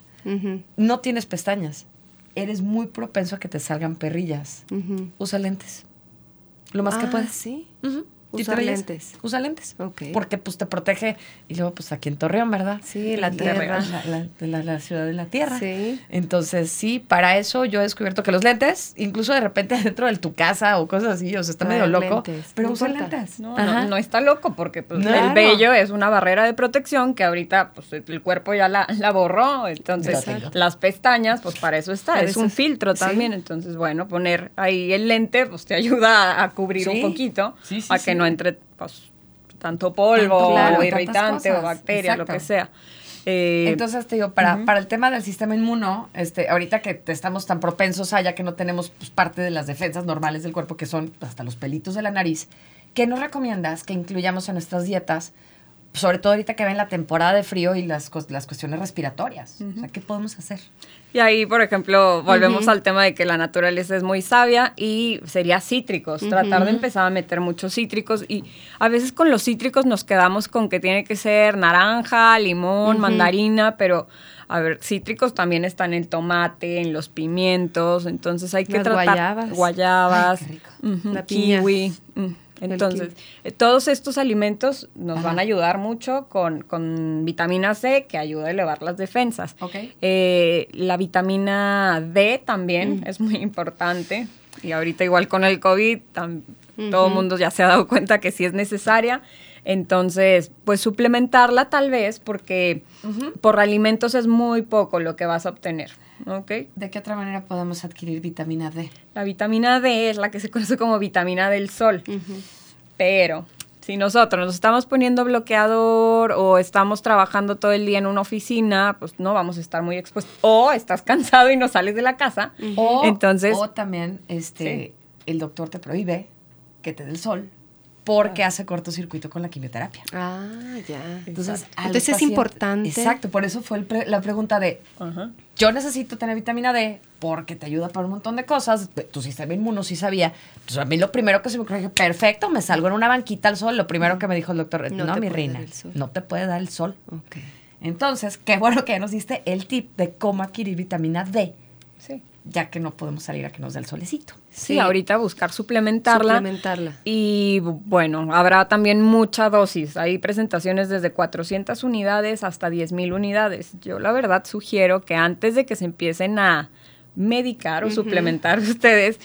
No tienes pestañas. Eres muy propenso a que te salgan perrillas. Usa lentes. Lo más que Ah, puedes. sí. Usar belleza. lentes. Usa lentes. Ok. Porque pues te protege. Y luego pues aquí en Torreón, ¿verdad? Sí, la tierra. La, la- de la- la ciudad de la tierra. Sí. Entonces, sí, para eso yo he descubierto que los lentes, incluso de repente dentro de tu casa o cosas así, o sea, está medio Traer loco, lentes, pero no usa importa. lentes. No, no, no está loco porque pues, Claro. el vello es una barrera de protección que ahorita pues, el cuerpo ya la, la borró. Entonces, Exacto. las pestañas, pues para eso está. Para es eso un es- filtro sí. también. Entonces, bueno, poner ahí el lente pues te ayuda a, a cubrir Sí. un poquito Sí, sí, a sí. que no entre pues, tanto polvo claro, o irritante o bacteria, lo que sea. Eh, Entonces te digo, para, para el tema del sistema inmuno, este, ahorita que estamos tan propensos a, ya que no tenemos pues, parte de las defensas normales del cuerpo, que son hasta los pelitos de la nariz, ¿qué nos recomiendas que incluyamos en nuestras dietas? Sobre todo ahorita que ven la temporada de frío y las, las cuestiones respiratorias. O sea, ¿qué podemos hacer? Y ahí, por ejemplo, volvemos al tema de que la naturaleza es muy sabia y sería cítricos, tratar de empezar a meter muchos cítricos y a veces con los cítricos nos quedamos con que tiene que ser naranja, limón, mandarina, pero a ver, cítricos también están en el tomate, en los pimientos, entonces hay que Las tratar guayabas. guayabas, Ay, qué rico. La piña. kiwi. Entonces, eh, todos estos alimentos nos van a ayudar mucho con, con vitamina C, que ayuda a elevar las defensas. Ok. Eh, la vitamina D también es muy importante. Y ahorita igual con el COVID, tam- todo el mundo ya se ha dado cuenta que sí es necesaria. Entonces, pues suplementarla tal vez porque por alimentos es muy poco lo que vas a obtener. ¿Ok? ¿De qué otra manera podemos adquirir vitamina D? La vitamina D es la que se conoce como vitamina del sol. Pero si nosotros nos estamos poniendo bloqueador o estamos trabajando todo el día en una oficina, pues no vamos a estar muy expuestos. O estás cansado y no sales de la casa. O, Entonces, o también este, Sí. el doctor te prohíbe que te dé el sol porque hace cortocircuito con la quimioterapia. Ah, ya. Entonces, Entonces es importante. Exacto, por eso fue el pre- la pregunta de, Ajá. yo necesito tener vitamina D porque te ayuda para un montón de cosas. Tu sistema inmuno sí sabía. Pues a mí lo primero que se me ocurrió, dije, perfecto, me salgo en una banquita al sol. Lo primero que me dijo el doctor, No no, te mi reina, dar el sol". no te puede dar el sol. Ok. Entonces, qué bueno que ya nos diste el tip de cómo adquirir vitamina D, Sí. Ya que no podemos salir a que nos dé el solecito. Sí, ahorita buscar suplementarla. Suplementarla. Y bu- bueno, habrá también mucha dosis. Hay presentaciones desde 400 unidades hasta 10.000 unidades. Yo la verdad sugiero que antes de que se empiecen a medicar o suplementar ustedes,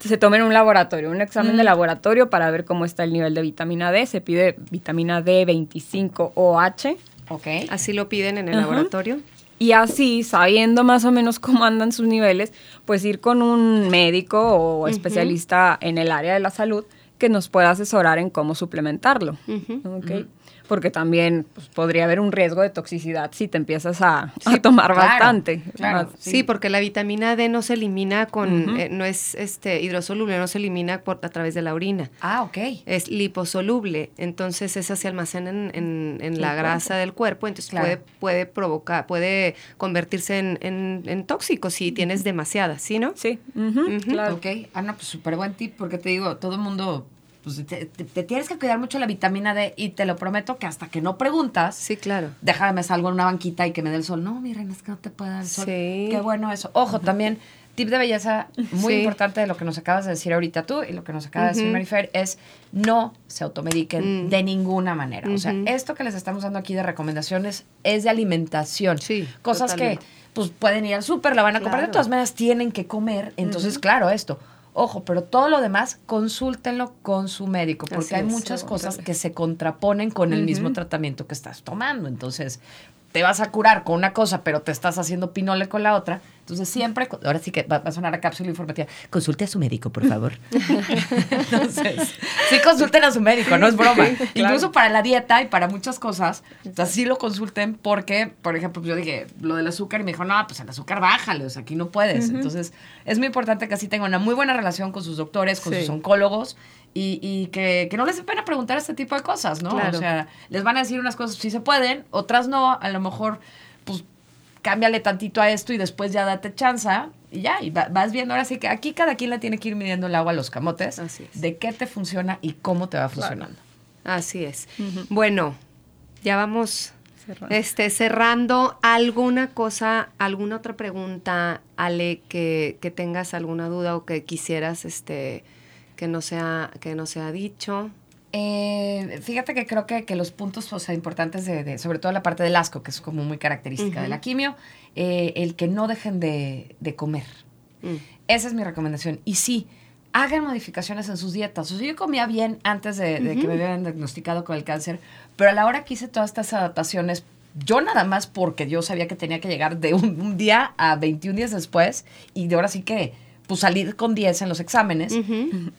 se tomen un laboratorio, un examen de laboratorio para ver cómo está el nivel de vitamina D. Se pide vitamina D25OH. ¿Ok? Así lo piden en el laboratorio. Y así, sabiendo más o menos cómo andan sus niveles, pues ir con un médico o especialista en el área de la salud que nos pueda asesorar en cómo suplementarlo. Ujú. ¿ok? Porque también pues, podría haber un riesgo de toxicidad si te empiezas a, a tomar claro, bastante. claro. Más- Sí. porque la vitamina D no se elimina con, eh, no es este hidrosoluble, no se elimina por, a través de la orina. Ah, ok. Es liposoluble, entonces esa se almacena en, en- en la grasa del cuerpo, entonces Claro. puede, puede provocar, puede convertirse en, en- en tóxico si tienes demasiada, ¿sí, no? Sí, ujú, claro. Ok. Ah, no, pues súper buen tip, porque te digo, todo el mundo, pues te, te- te tienes que cuidar mucho la vitamina D y te lo prometo que hasta que no preguntas, Sí, claro. déjame me salgo en una banquita y que me dé el sol. No, mi reina, es que no te puede dar el sol. Sí. Qué bueno eso. Ojo, también, tip de belleza muy Sí. importante de lo que nos acabas de decir ahorita tú y lo que nos acaba de decir. Marifer es no se automediquen Mm. de ninguna manera. O sea, esto que les estamos dando aquí de recomendaciones es de alimentación. Sí, Cosas totalmente. que pues pueden ir al súper, la van a comprar, de todas maneras tienen que comer. Entonces, claro, esto. Ojo, pero todo lo demás, consúltenlo con su médico, porque Así hay es. muchas cosas que se contraponen con el mismo tratamiento que estás tomando. Entonces, te vas a curar con una cosa, pero te estás haciendo pinole con la otra. Entonces, siempre, ahora sí que va, va a sonar a cápsula informativa, consulte a su médico, por favor. Entonces, sí consulten a su médico, no es broma. Incluso para la dieta y para muchas cosas, o sea, sí lo consulten porque, por ejemplo, yo dije lo del azúcar y me dijo, no, pues el azúcar bájale, o sea, aquí no puedes. Entonces, es muy importante que así tengan una muy buena relación con sus doctores, con Sí. sus oncólogos y, y que, que no les dé pena preguntar este tipo de cosas, ¿no? Claro. O sea, les van a decir unas cosas si se pueden, otras no, a lo mejor, pues cámbiale tantito a esto y después ya date chance y ya, y va- vas viendo ahora sí que aquí cada quien le tiene que ir midiendo el agua a los camotes Así es. de qué te funciona y cómo te va funcionando. Así es. Bueno, ya vamos Cerrando. este, cerrando. ¿Alguna cosa, alguna otra pregunta, Ale, que, que tengas alguna duda o que quisieras este, que, no sea, que no sea dicho? Eh, fíjate que creo que, que los puntos o sea, importantes, de, de- sobre todo la parte del asco, que es como muy característica de la quimio, eh, el que no dejen de, de comer. Mm. Esa es mi recomendación. Y sí, hagan modificaciones en sus dietas. O sea, yo comía bien antes de, de que me hubieran diagnosticado con el cáncer, pero a la hora que hice todas estas adaptaciones, yo nada más porque yo sabía que tenía que llegar de un, un día a 21 días después y de ahora sí que pues salir con 10 en los exámenes,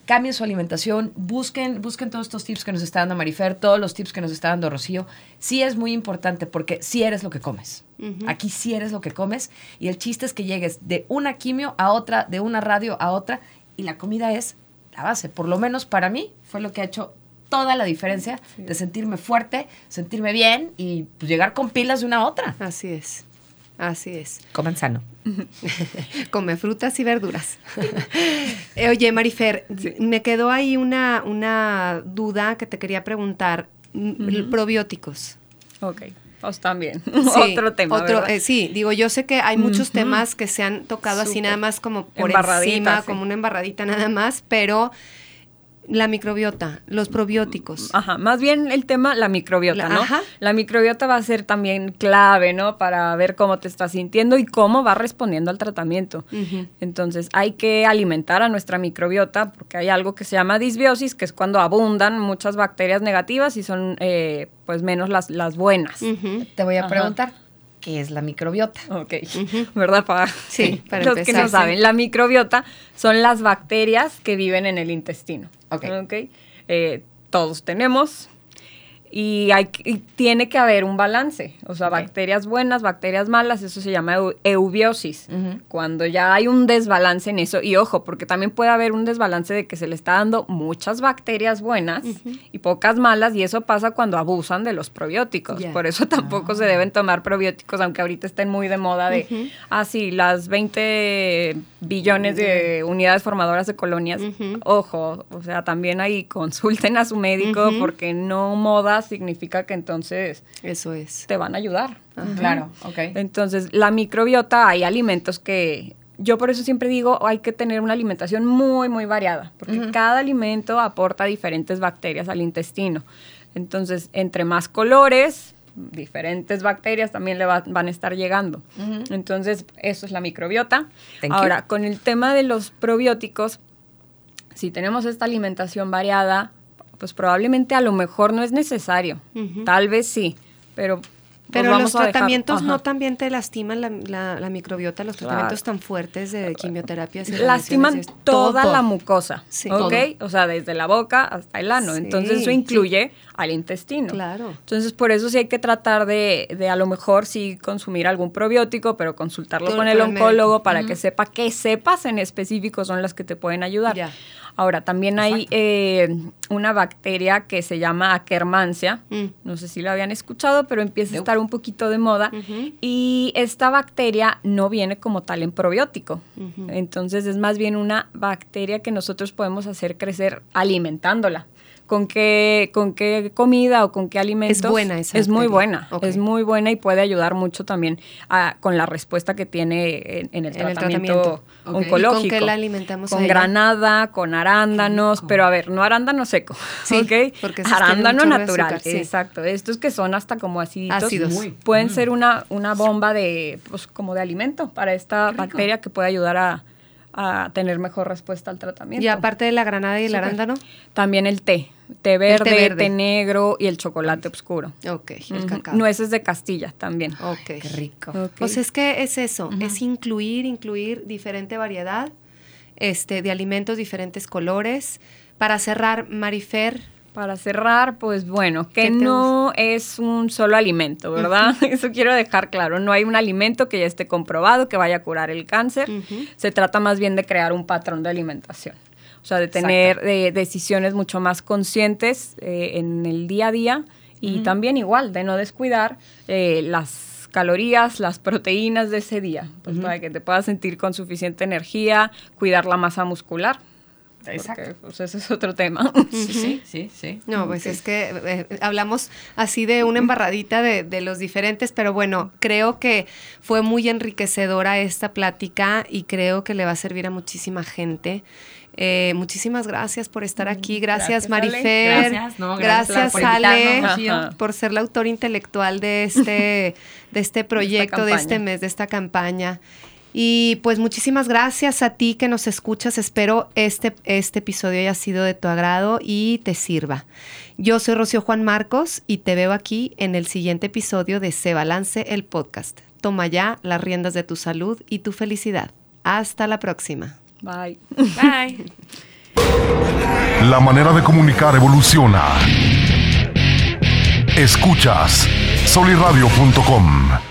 cambien su alimentación, busquen, busquen todos estos tips que nos está dando Marifer, todos los tips que nos está dando Rocío. Sí es muy importante porque sí eres lo que comes. Aquí sí eres lo que comes y el chiste es que llegues de una quimio a otra, de una radio a otra y la comida es la base. Por lo menos para mí fue lo que ha hecho toda la diferencia de sentirme fuerte, sentirme bien y pues, llegar con pilas de una a otra. Así es. Así es. Coman sano. Come frutas y verduras. Oye, Marifer, me quedó ahí una, una duda que te quería preguntar. Probióticos. Ok, pues también. Sí, Otro tema. otro, eh, sí, digo, yo sé que hay muchos temas que se han tocado así nada más como por encima, sí. como una embarradita nada más, pero la microbiota, los probióticos. Ajá, más bien el tema, la microbiota, La- ¿no? ajá. La microbiota va a ser también clave, ¿no? Para ver cómo te estás sintiendo y cómo va respondiendo al tratamiento. Entonces, hay que alimentar a nuestra microbiota porque hay algo que se llama disbiosis, que es cuando abundan muchas bacterias negativas y son, eh, pues, menos las, las buenas. Te voy a Ajá. preguntar, ¿qué es la microbiota? Ok, ¿verdad? Para, Sí, para los que no sí. saben, la microbiota son las bacterias que viven en el intestino. Ok. Eh, todos tenemos y, hay, y tiene que haber un balance. O sea, bacterias buenas, bacterias malas, eso se llama eu- eubiosis. Cuando ya hay un desbalance en eso, y ojo, porque también puede haber un desbalance de que se le está dando muchas bacterias buenas y pocas malas, y eso pasa cuando abusan de los probióticos. Por eso tampoco se deben tomar probióticos, aunque ahorita estén muy de moda de, ah, sí, las 20 billones de unidades formadoras de colonias. Ojo, o sea, también ahí consulten a su médico, porque no moda significa que entonces Eso es. te van a ayudar. Claro, ok. Entonces, la microbiota, hay alimentos que yo por eso siempre digo, hay que tener una alimentación muy, muy variada, porque cada alimento aporta diferentes bacterias al intestino. Entonces, entre más colores, diferentes bacterias también le va- van a estar llegando. Entonces, eso es la microbiota. Thank you. Ahora, con el tema de los probióticos, si tenemos esta alimentación variada, pues probablemente a lo mejor no es necesario. Tal vez sí, pero... Pero vamos los a dejar- tratamientos no también te lastiman la, la- la microbiota, los Claro. tratamientos tan fuertes de quimioterapias. y lastiman toda todo. la mucosa, Sí. ¿ok? O sea, desde la boca hasta el ano. Sí, Entonces eso sí. incluye al intestino. Claro. Entonces por eso sí hay que tratar de, de a lo mejor sí consumir algún probiótico, pero consultarlo Con- con el oncólogo para que sepa qué cepas en específico son las que te pueden ayudar. Ya. Ahora, también hay eh, una bacteria que se llama Akkermansia. Mm. No sé si lo habían escuchado, pero empieza a estar un poquito de moda. Y esta bacteria no viene como tal en probiótico. Entonces es más bien una bacteria que nosotros podemos hacer crecer alimentándola. ¿Con qué, con qué comida o con qué alimentos? buena esa Es muy buena. Ok. Es muy buena y puede ayudar mucho también a- con la respuesta que tiene en, en el En el tratamiento oncológico. ¿Y con qué la alimentamos a Con ella? granada, con arándanos, pero a ver, no arándano seco, Sí, ¿ok? porque Arándano natural, azúcar, sí. exacto. Estos que son hasta como aciditos, Ácidos. Muy. pueden ser una, una bomba de, pues, como de alimento para esta bacteria que puede ayudar a, a tener mejor respuesta al tratamiento. Y aparte de la granada y el arándano. También el té, té verde, té, verde. negro y el chocolate oscuro. Ok, el Ujú. cacao. Nueces de Castilla también. Ok. Qué rico. Pues es que es eso, es incluir, incluir diferente variedad este, de alimentos, diferentes colores. Para cerrar, Marifer, Para cerrar, pues bueno, ¿Qué que no es un solo alimento, ¿verdad? Eso quiero dejar claro. No hay un alimento que ya esté comprobado que vaya a curar el cáncer. Se trata más bien de crear un patrón de alimentación. O sea, de tener eh, decisiones mucho más conscientes eh, en el día a día y también igual de no descuidar eh, las calorías, las proteínas de ese día, pues para que te puedas sentir con suficiente energía, cuidar la masa muscular. Exacto. Porque, pues, ese es otro tema. Sí, sí, sí, sí. No, pues es que eh, hablamos así de una embarradita de, de los diferentes, pero bueno, creo que fue muy enriquecedora esta plática y creo que le va a servir a muchísima gente. Eh, muchísimas gracias por estar aquí. Gracias, Gracias, Marifer. Gracias, no, gracias gracias, por Ale, por ser la autora intelectual de este, de este proyecto, de este mes, de esta campaña. Y pues muchísimas gracias a ti que nos escuchas. Espero este, este episodio haya sido de tu agrado y te sirva. Yo soy Rocío Juan Marcos y te veo aquí en el siguiente episodio de Se Balance el Podcast. Toma ya las riendas de tu salud y tu felicidad. Hasta la próxima. Bye. Bye. La manera de comunicar evoluciona. Escuchas soliradio.com.